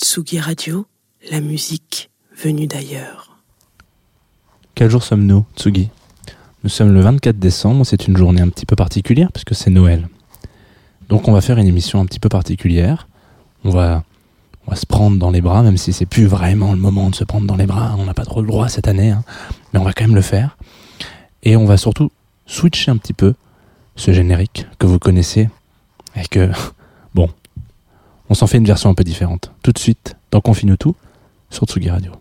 Tsugi Radio, la musique venue d'ailleurs. Quel jour sommes-nous, Tsugi? Nous sommes le 24 décembre, c'est une journée un petit peu particulière puisque c'est Noël. Donc on va faire une émission un petit peu particulière. On va, on va se prendre dans les bras, même si c'est plus vraiment le moment de se prendre dans les bras. On n'a pas trop le droit cette année, hein. mais on va quand même le faire. Et on va surtout switcher un petit peu ce générique que vous connaissez et que, on s'en fait une version un peu différente. Tout de suite, dans Confine tout, sur Tsugi Radio.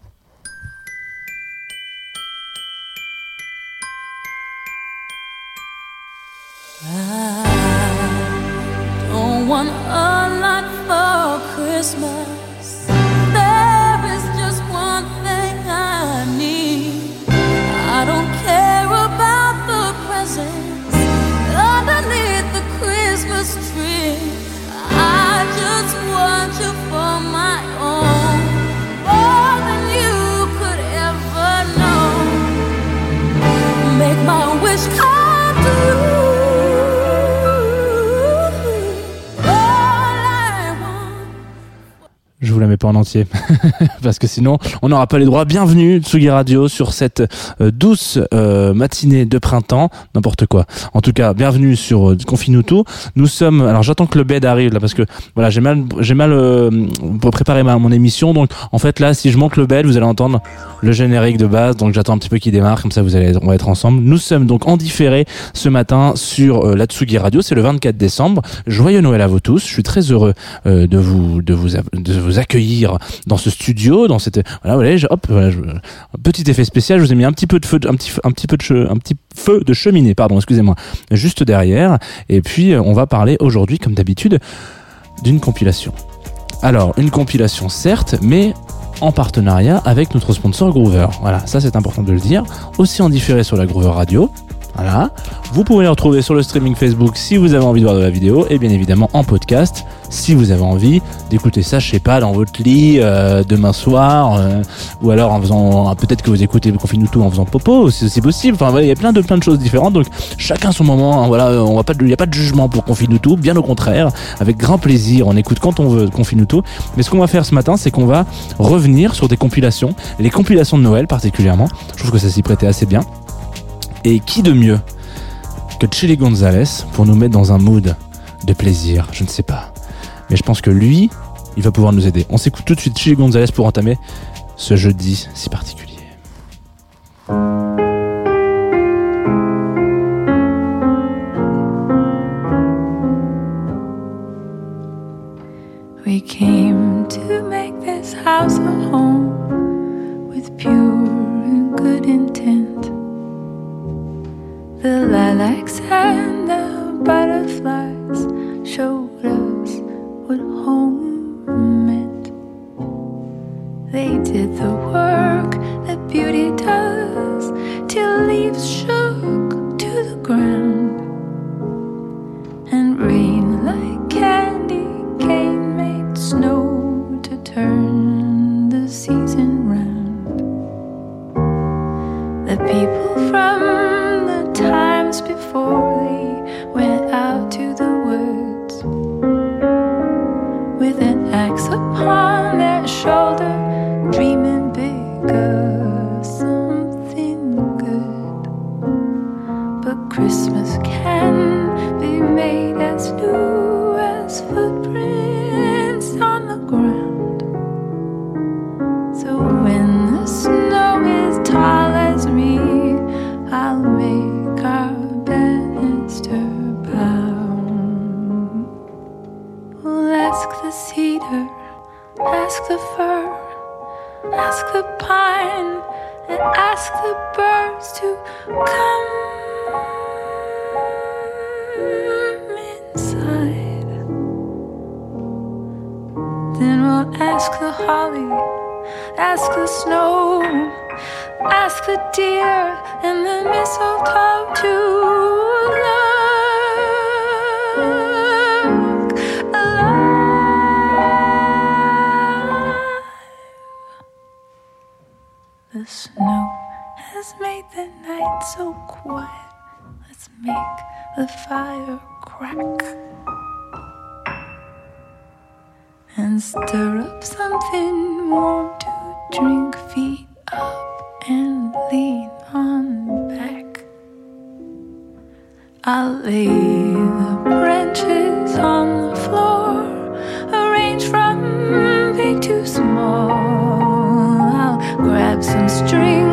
Vous la mets pas en entier parce que sinon on n'aura pas les droits. Bienvenue Tsugi Radio sur cette euh, douce euh, matinée de printemps, n'importe quoi. En tout cas, bienvenue sur euh, Confine-nous tout. Nous sommes. Alors j'attends que le bed arrive là parce que voilà j'ai mal j'ai mal euh, pour préparer ma, mon émission. Donc en fait là si je monte le bed vous allez entendre le générique de base. Donc j'attends un petit peu qu'il démarre comme ça vous allez on va être ensemble. Nous sommes donc en différé ce matin sur euh, la Tsugi Radio. C'est le 24 décembre. Joyeux Noël à vous tous. Je suis très heureux euh, de vous de vous de vous accueillir dans ce studio, dans cette voilà, voilà, je- hop, voilà, je- petit effet spécial. Je vous ai mis un petit peu de feu, un petit un petit peu de un petit feu de cheminée, pardon, excusez-moi, juste derrière. Et puis on va parler aujourd'hui, comme d'habitude, d'une compilation. Alors une compilation certes, mais en partenariat avec notre sponsor Groover. Voilà, ça c'est important de le dire. Aussi en différé sur la Groover Radio. Voilà. Vous pouvez les retrouver sur le streaming Facebook si vous avez envie de voir de la vidéo et bien évidemment en podcast si vous avez envie d'écouter ça, je sais pas, dans votre lit euh, demain soir euh, ou alors en faisant, ah, peut-être que vous écoutez Confine-nous tout en faisant popo, c'est possible. Enfin, voilà, il y a plein de plein de choses différentes. Donc chacun son moment. hein, voilà, on va pas, il y a pas de jugement pour Confine-nous tout, bien au contraire, avec grand plaisir. On écoute quand on veut Confine-nous tout. Mais ce qu'on va faire ce matin, c'est qu'on va revenir sur des compilations, les compilations de Noël particulièrement. Je trouve que ça s'y prêtait assez bien. Et qui de mieux que Chili Gonzalez pour nous mettre dans un mood de plaisir? Je ne sais pas. Mais je pense que lui, il va pouvoir nous aider. On s'écoute tout de suite Chili Gonzalez pour entamer ce jeudi si particulier. We came to make this house a home with pure and good intent. The lilacs and the butterflies showed us what home meant. They did the work But Christmas can be made as new as footprints on the ground. So when the snow is tall as me, I'll make our banister bound. We'll ask the cedar, ask the fir, ask the pine, and ask the birds to come ask the snow, ask the deer and the mistletoe to look alive. The snow has made the night so quiet. Let's make the fire crack and stir up something warm to drink. Feet up and lean on back. I'll lay the branches on the floor, arrange from big to small. I'll grab some string,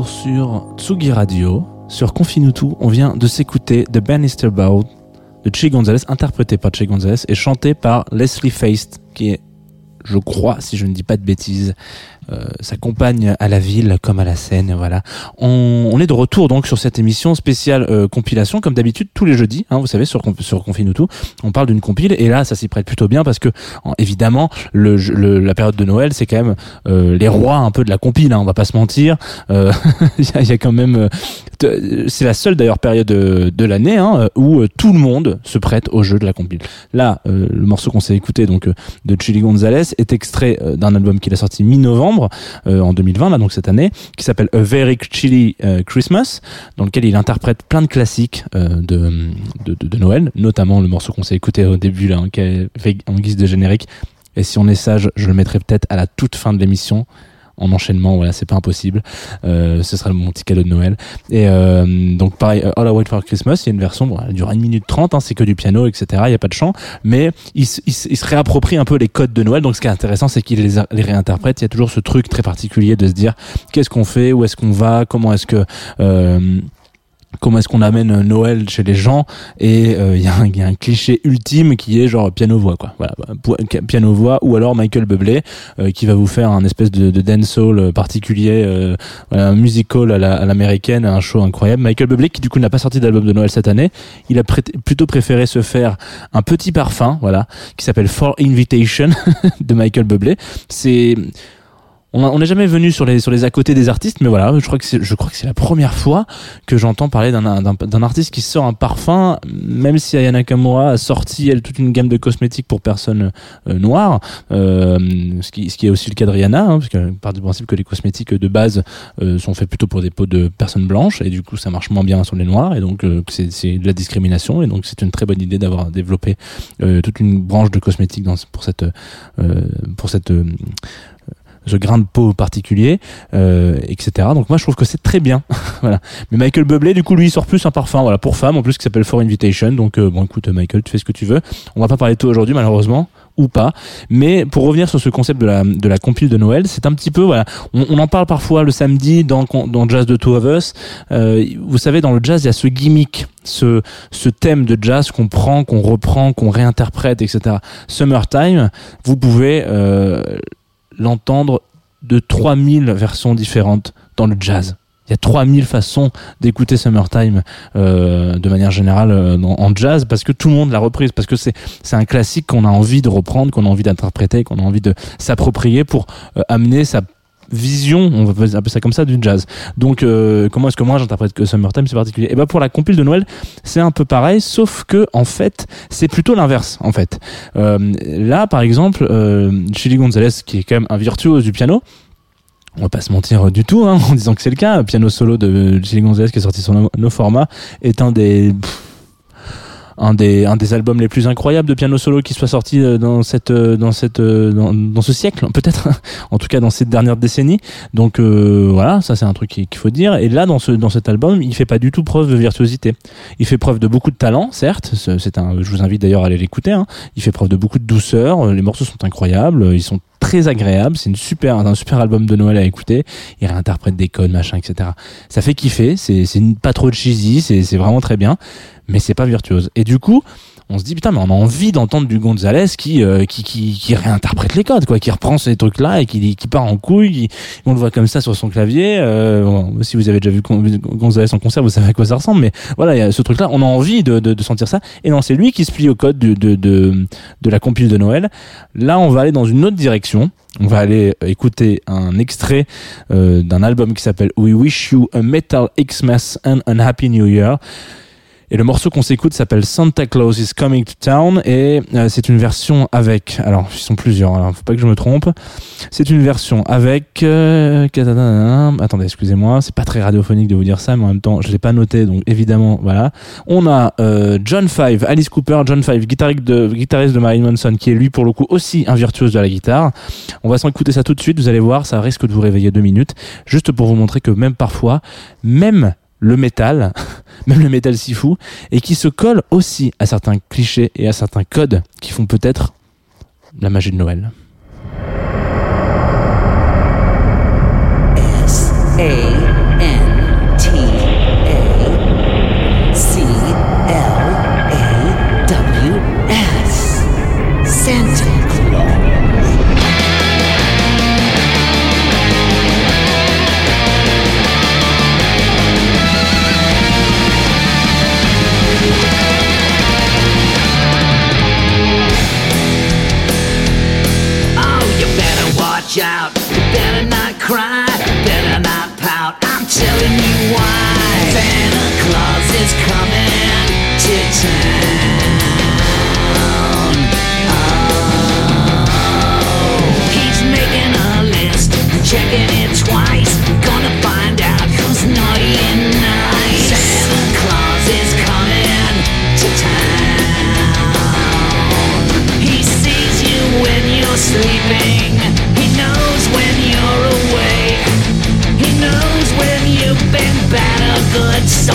sur Tsugi Radio, sur Confinutu, on vient de s'écouter The Bannister Bow de Che Gonzalez, interprété par Che Gonzalez et chanté par Leslie Feist, qui est, je crois, si je ne dis pas de bêtises, euh, sa compagne à la ville comme à la scène. Voilà. On, on est de retour donc sur cette émission spéciale euh, compilation, comme d'habitude tous les jeudis. Hein, vous savez sur sur Confinutu, on parle d'une compile et là ça s'y prête plutôt bien parce que en- évidemment le, le- la période de Noël c'est quand même euh, les rois un peu de la compile. Hein, on va pas se mentir. Euh, Il y, y a quand même euh, c'est la seule d'ailleurs période de, de l'année hein, où euh, tout le monde se prête au jeu de la compile. Là, euh, le morceau qu'on s'est écouté donc euh, de Chili Gonzalez est extrait euh, d'un album qu'il a sorti mi-novembre euh, en 2020 là donc cette année qui s'appelle A Very Chilly euh, Christmas dans lequel il interprète plein de classiques euh, de, de, de, Noël, notamment le morceau qu'on s'est écouté au début là en guise de générique. Et si on est sage, je le mettrai peut-être à la toute fin de l'émission en enchaînement, voilà, c'est pas impossible. Euh, ce sera mon petit cadeau de Noël. Et euh, donc pareil, euh, All I Want for Christmas, il y a une version, bon, elle dure une minute trente, hein, c'est que du piano, etc. Il y a pas de chant, mais il, il, il se réapproprie un peu les codes de Noël. Donc ce qui est intéressant, c'est qu'il les, les réinterprète. Il y a toujours ce truc très particulier de se dire qu'est-ce qu'on fait, où est-ce qu'on va, comment est-ce que euh, comment est-ce qu'on amène Noël chez les gens et euh, il y, a un- il y a un cliché ultime qui est genre piano voix quoi. Voilà piano voix ou alors Michael Bublé euh, qui va vous faire un espèce de, de dancehall particulier euh, voilà, un musical à la- à l'américaine un show incroyable. Michael Bublé qui du coup n'a pas sorti d'album de Noël cette année il a plutôt préféré se faire un petit parfum voilà qui s'appelle For Invitation de Michael Bublé. C'est on n'est jamais venu sur les sur les à côté des artistes, mais voilà, je crois que c'est je crois que c'est la première fois que j'entends parler d'un artiste qui sort un parfum, même si Aya Nakamura a sorti elle toute une gamme de cosmétiques pour personnes euh, noires, euh, ce qui ce qui est aussi le cas de Rihanna, hein, parce que part du principe que les cosmétiques de base euh, sont faits plutôt pour des peaux de personnes blanches et du coup ça marche moins bien sur les noirs et donc euh, c'est c'est de la discrimination et donc c'est une très bonne idée d'avoir développé euh, toute une branche de cosmétiques dans pour cette euh, pour cette ce grain de peau particulier, euh, etc. Donc moi je trouve que c'est très bien. voilà. Mais Michael Bublé, du coup, lui, il sort plus un parfum, voilà, pour femme, en plus qui s'appelle For Invitation. Donc euh, bon, écoute, Michael, tu fais ce que tu veux. On va pas parler de toi aujourd'hui, malheureusement, ou pas. Mais pour revenir sur ce concept de la de la compile de Noël, c'est un petit peu, voilà, on, on en parle parfois le samedi dans dans Jazz de Two of Us. Euh, vous savez, dans le jazz, il y a ce gimmick, ce ce thème de jazz qu'on prend, qu'on reprend, qu'on réinterprète, etc. Summertime, vous pouvez euh, l'entendre de 3000 versions différentes dans le jazz. Il y a 3000 façons d'écouter Summertime euh, de manière générale euh, en, jazz parce que tout le monde l'a reprise, parce que c'est c'est un classique qu'on a envie de reprendre, qu'on a envie d'interpréter, qu'on a envie de s'approprier pour euh, amener sa vision, on va appeler ça comme ça, du jazz. Donc, euh, comment est-ce que moi j'interprète que Summertime c'est particulier? Et ben pour la compile de Noël, c'est un peu pareil, sauf que en fait, c'est plutôt l'inverse. En fait, Euh, là, par exemple, euh, Chili Gonzalez, qui est quand même un virtuose du piano. On va pas se mentir du tout hein, en disant que c'est le cas. Piano solo de Chili Gonzalez qui est sorti sur nos, nos formats est un des un des un des albums les plus incroyables de piano solo qui soit sorti euh, dans cette euh, dans cette euh, dans, dans ce siècle peut-être. En tout cas dans cette dernière décennie donc euh, voilà ça c'est un truc qui- qu'il faut dire. Et là dans ce dans cet album il fait pas du tout preuve de virtuosité. Il fait preuve de beaucoup de talent certes. C'est un je vous invite d'ailleurs à aller l'écouter hein. il fait preuve de beaucoup de douceur. Les morceaux sont incroyables. Ils sont très agréables c'est une super un super album de Noël à écouter. Il réinterprète des codes machin etc ça fait kiffer. C'est c'est pas trop cheesy. C'est c'est vraiment très bien. Mais c'est pas virtuose. Et du coup, on se dit putain, mais on a envie d'entendre du Gonzalez qui, euh, qui, qui, qui réinterprète les codes, quoi, qui reprend ces trucs-là et qui, qui part en couille. qui- on le voit comme ça sur son clavier. Euh, bon, si vous avez déjà vu Gon- Gonzalez en concert, vous savez à quoi ça ressemble. Mais voilà, il y a ce truc-là, on a envie de, de, de sentir ça. Et non, c'est lui qui se plie au code de, de, de, de la compile de Noël. Là, on va aller dans une autre direction. On va aller euh, écouter un extrait euh, d'un album qui s'appelle We Wish You a Metal Xmas and a Happy New Year. Et le morceau qu'on s'écoute s'appelle Santa Claus is Coming to Town et euh, c'est une version avec, alors ils sont plusieurs, alors faut pas que je me trompe. C'est une version avec, euh, attendez, excusez-moi, c'est pas très radiophonique de vous dire ça, mais en même temps je l'ai pas noté, donc évidemment voilà. On a euh, John Five, Alice Cooper, John Five, guitariste de, guitariste de Marilyn Manson, qui est lui pour le coup aussi un virtuose de la guitare. On va s'en écouter ça tout de suite, vous allez voir, ça risque de vous réveiller deux minutes, juste pour vous montrer que même parfois, même le métal, même le métal si fou, et qui se colle aussi à certains clichés et à certains codes qui font peut-être la magie de Noël.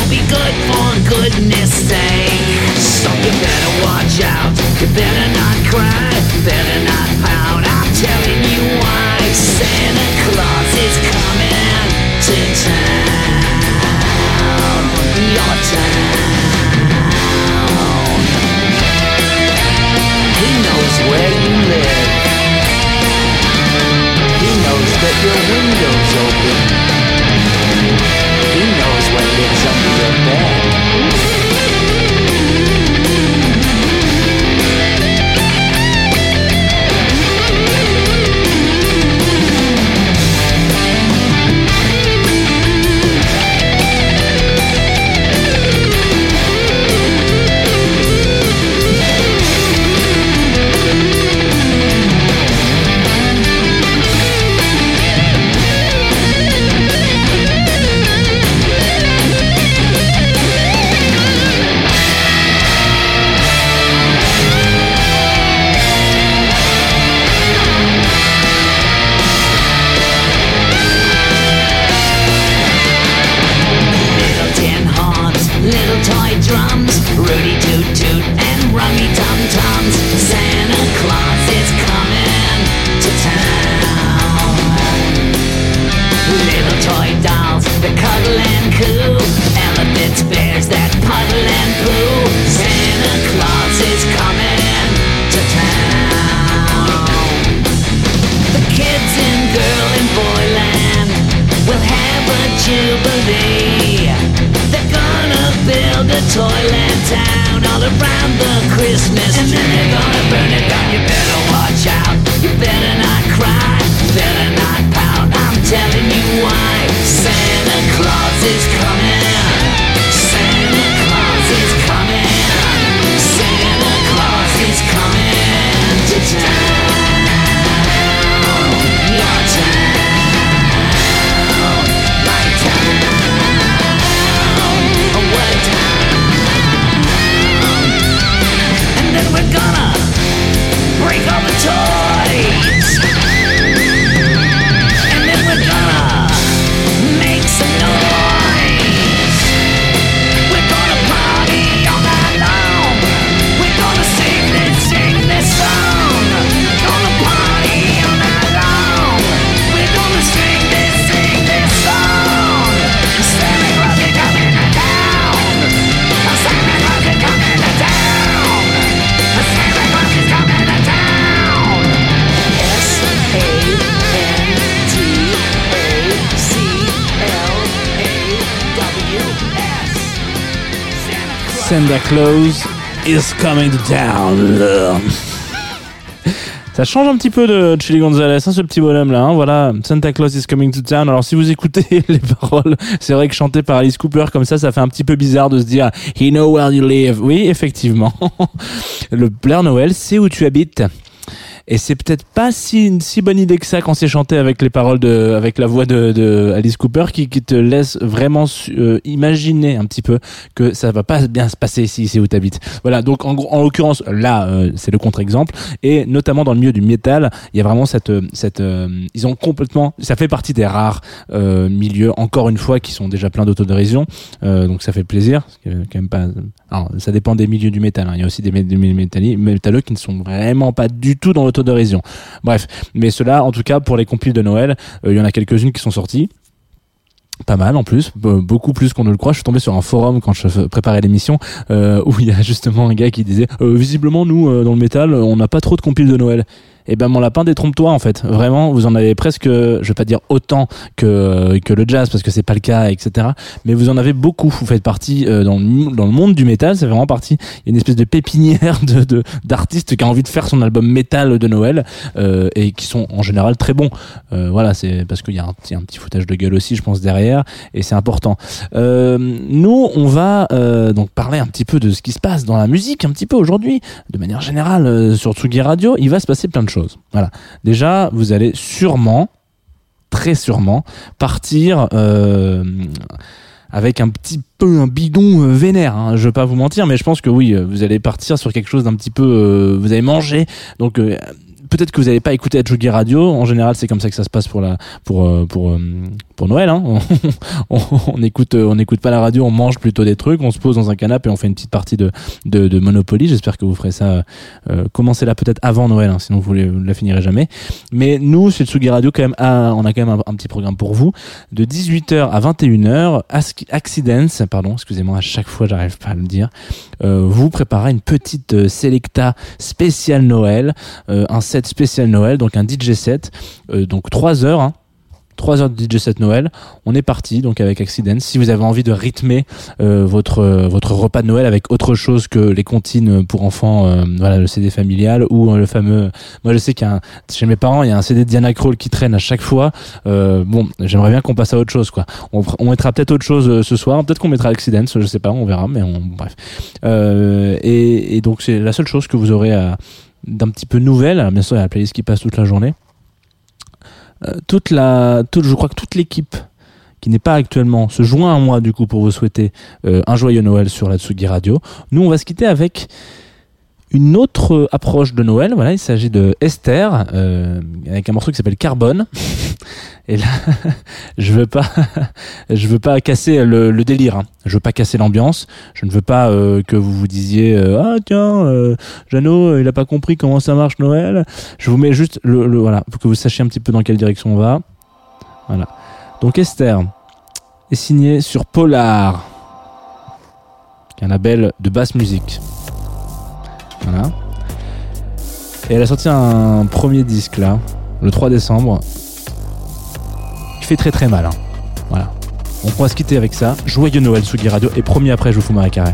Be good for goodness sake. jubilee. They're gonna build a toilet town all around the Christmas tree. And then they're gonna burn it down. You better watch out. You better not cry. You better not pout. I'm telling you why. Santa Claus is coming. Santa Claus is coming to town. Ça change un petit peu de Chili Gonzalez, hein, ce petit bonhomme là. Hein, voilà, Santa Claus is coming to town. Alors si vous écoutez les paroles, c'est vrai que chanter par Alice Cooper comme ça, ça fait un petit peu bizarre de se dire He know where you live. Oui, effectivement. Le Père Noël, c'est où tu habites. Et c'est peut-être pas si une si bonne idée que ça quand c'est chanté avec les paroles de, avec la voix de, de Alice Cooper qui, qui te laisse vraiment euh, imaginer un petit peu que ça va pas bien se passer ici, c'est où t'habites. Voilà. Donc en, en l'occurrence là, euh, c'est le contre-exemple. Et notamment dans le milieu du métal, il y a vraiment cette, cette, euh, ils ont complètement, ça fait partie des rares euh, milieux encore une fois qui sont déjà pleins d'autodérision. Euh, donc ça fait plaisir. quand même pas. Alors, ça dépend des milieux du métal. hein. Il y a aussi des, des métalleux qui ne sont vraiment pas du tout dans Bref, mais cela, en tout cas, pour les compiles de Noël, euh, il y en a quelques-unes qui sont sorties. Pas mal en plus, be- beaucoup plus qu'on ne le croit. Je suis tombé sur un forum quand je préparais l'émission euh, où il y a justement un gars qui disait euh, visiblement nous dans le métal on n'a pas trop de compiles de Noël. Et ben mon lapin détrompe-toi en fait. Vraiment, vous en avez presque, je vais pas dire autant que que le jazz parce que c'est pas le cas, etc. Mais vous en avez beaucoup. Vous faites partie euh, dans le, dans le monde du métal. C'est vraiment partie. Il y a une espèce de pépinière de d'artistes qui a envie de faire son album métal de Noël euh, et qui sont en général très bons. Euh, voilà, c'est parce qu'il y a un, il y a un petit foutage de gueule aussi, je pense derrière, et c'est important. Euh, nous, on va euh, donc parler un petit peu de ce qui se passe dans la musique, un petit peu aujourd'hui, de manière générale euh, sur Tsugi Radio. Il va se passer plein de choses. Voilà. Déjà, vous allez sûrement, très sûrement, partir. Euh, avec un petit peu un bidon euh, vénère, hein. je veux pas vous mentir, mais je pense que oui, euh, vous allez partir sur quelque chose d'un petit peu, vous avez mangé, donc peut-être que vous n'avez pas écouté Atsugi Radio. En général, c'est comme ça que ça se passe pour la pour euh, euh, pour Noël. Hein. On, on, on écoute euh, on n'écoute pas la radio, on mange plutôt des trucs. On se pose dans un canapé et on fait une petite partie de de, Monopoly. J'espère que vous ferez ça. Euh, commencez là peut-être avant Noël, hein, sinon vous ne la finirez jamais. Mais nous, chez Tsugi Radio, quand même, ah, on a quand même un, petit programme pour vous de 18h à 21h. As- Accidents, pardon, excusez-moi, à chaque fois j'arrive pas à le dire. Vous préparez une petite Selecta spéciale Noël, un spécial Noël, donc un DJ set, euh, donc 3 heures. Hein, 3 heures de DJ set Noël. On est parti donc avec Accidents. Si vous avez envie de rythmer euh, votre euh, votre repas de Noël avec autre chose que les comptines pour enfants, voilà le CD familial ou le fameux. Moi je sais qu'il y a un, chez mes parents il y a un CD de Diana Krall qui traîne à chaque fois. Bon, j'aimerais bien qu'on passe à autre chose quoi. On, mettra peut-être autre chose ce soir. Peut-être qu'on mettra Accidents, je sais pas, on verra. Mais on, bref. Et, et donc c'est la seule chose que vous aurez à d'un petit peu nouvelle. Alors, Bien sûr, il y a la playlist qui passe toute la journée. Euh, toute la, toute, je crois que toute l'équipe qui n'est pas actuellement se joint à moi du coup pour vous souhaiter euh, un joyeux Noël sur la Tsugi Radio. Nous, on va se quitter avec une autre euh, approche de Noël. Voilà, il s'agit de Esther avec un morceau qui s'appelle Carbone. Et là, je veux pas, veux pas casser le, délire. Hein. Je veux pas casser l'ambiance. Je ne veux pas euh, que vous vous disiez euh, ah tiens, euh, Jeannot, euh, il a pas compris comment ça marche Noël. Je vous mets juste le, le- voilà pour que vous sachiez un petit peu dans quelle direction on va. Voilà. Donc Esther est signée sur Polar, qui est un label de basse musique. Voilà. Et elle a sorti un premier disque là, le 3 décembre, fait très très mal. hein. Voilà. On va se quitter avec ça. Joyeux Noël Sugi Radio et promis après je vous fous Marie Carré.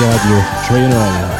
Radio Trainer.